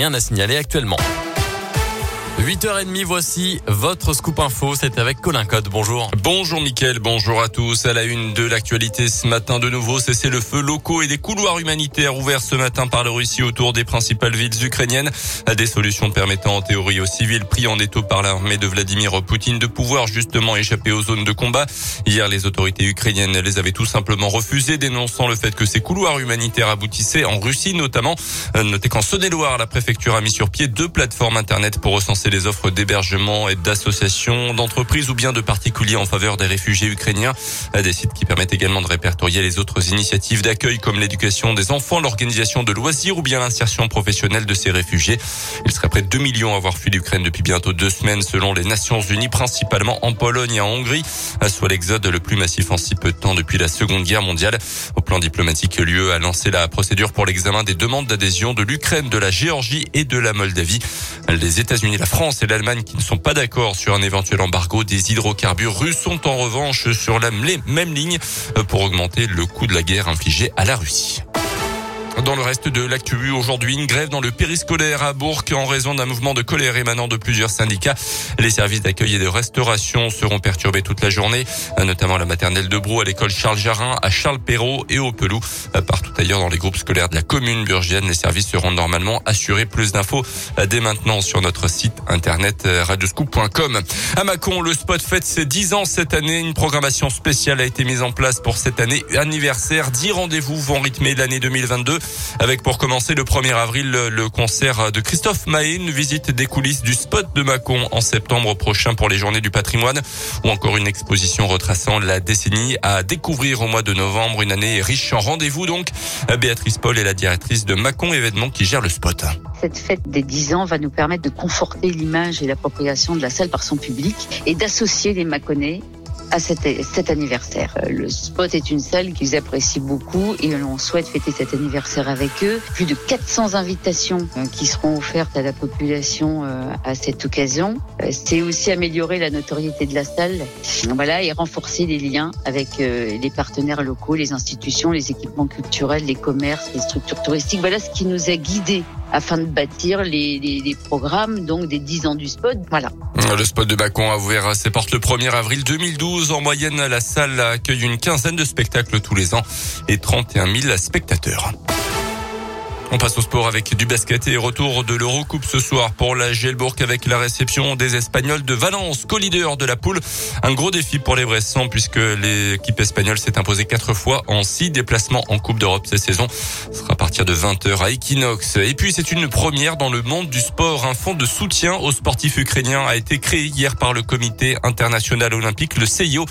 rien à signaler actuellement. 8h30, voici votre scoop info. C'est avec Colin Code. Bonjour. Bonjour Mickaël, bonjour à tous. À la une de l'actualité ce matin de nouveau, cessez le feu locaux et des couloirs humanitaires ouverts ce matin par la Russie autour des principales villes ukrainiennes. Des solutions permettant en théorie aux civils pris en étau par l'armée de Vladimir Poutine de pouvoir justement échapper aux zones de combat. Hier, les autorités ukrainiennes les avaient tout simplement refusées, dénonçant le fait que ces couloirs humanitaires aboutissaient en Russie notamment. Notez qu'en Saône-et-Loire, la préfecture a mis sur pied deux plateformes internet pour recenser les offres d'hébergement et d'associations, d'entreprises ou bien de particuliers en faveur des réfugiés ukrainiens. Des sites qui permettent également de répertorier les autres initiatives d'accueil comme l'éducation des enfants, l'organisation de loisirs ou bien l'insertion professionnelle de ces réfugiés. Il serait près de 2 millions à avoir fui l'Ukraine depuis bientôt deux semaines selon les Nations Unies, principalement en Pologne et en Hongrie, soit l'exode le plus massif en si peu de temps depuis la Seconde Guerre mondiale. Au plan diplomatique, l'UE a lancé la procédure pour l'examen des demandes d'adhésion de l'Ukraine, de la Géorgie et de la Moldavie. Les États-Unis, la France et l'Allemagne qui ne sont pas d'accord sur un éventuel embargo des hydrocarbures russes sont en revanche sur la même ligne pour augmenter le coût de la guerre infligée à la Russie. Dans le reste de l'actu, aujourd'hui, une grève dans le périscolaire à Bourg en raison d'un mouvement de colère émanant de plusieurs syndicats. Les services d'accueil et de restauration seront perturbés toute la journée, notamment la maternelle de Brou, à l'école Charles Jarin, à Charles Perrault et au Pelou. Partout ailleurs dans les groupes scolaires de la commune burgienne, les services seront normalement assurés. Plus d'infos dès maintenant sur notre site internet radioscoop.com. À Mâcon, le spot fête ses 10 ans cette année. Une programmation spéciale a été mise en place pour cette année anniversaire. 10 rendez-vous vont rythmer l'année 2022 avec pour commencer le 1er avril le concert de Christophe Mahé, une visite des coulisses du spot de Mâcon en septembre prochain pour les journées du patrimoine ou encore une exposition retraçant la décennie à découvrir au mois de novembre, une année riche en rendez-vous donc. Béatrice Paul est la directrice de Mâcon événement qui gère le spot. Cette fête des 10 ans va nous permettre de conforter l'image et l'appropriation de la salle par son public et d'associer les Mâconnais à cet, cet, anniversaire. Euh, le Spot est une salle qu'ils apprécient beaucoup et on souhaite fêter cet anniversaire avec eux. Plus de 400 invitations euh, qui seront offertes à la population euh, à cette occasion. C'est aussi améliorer la notoriété de la salle, voilà, et renforcer les liens avec les partenaires locaux, les institutions, les équipements culturels, les commerces, les structures touristiques. Voilà ce qui nous a guidés afin de bâtir les, les, les, programmes donc des 10 ans du spot. Voilà. Le spot de Bacon a ouvert ses portes le 1er avril 2012. En moyenne, la salle accueille une quinzaine de spectacles tous les ans et 31 000 spectateurs. On passe au sport avec du basket et retour de l'Eurocoupe ce soir pour la Gelbourg avec la réception des Espagnols de Valence, co-leader de la poule. Un gros défi pour les Bressans puisque l'équipe espagnole s'est imposée quatre fois en six déplacements en Coupe d'Europe cette saison. Ce sera à partir de 20h à Equinox. Et puis c'est une première dans le monde du sport. Un fonds de soutien aux sportifs ukrainiens a été créé hier par le comité international olympique, le CIO.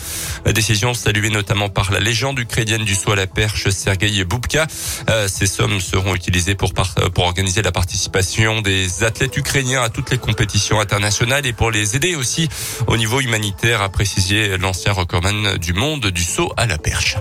La décision saluée notamment par la légende ukrainienne du saut à la perche, Sergei Boubka. Euh, ces sommes seront utilisées pour, pour organiser la participation des athlètes ukrainiens à toutes les compétitions internationales et pour les aider aussi au niveau humanitaire, a précisé l'ancien recordman du monde du saut à la perche.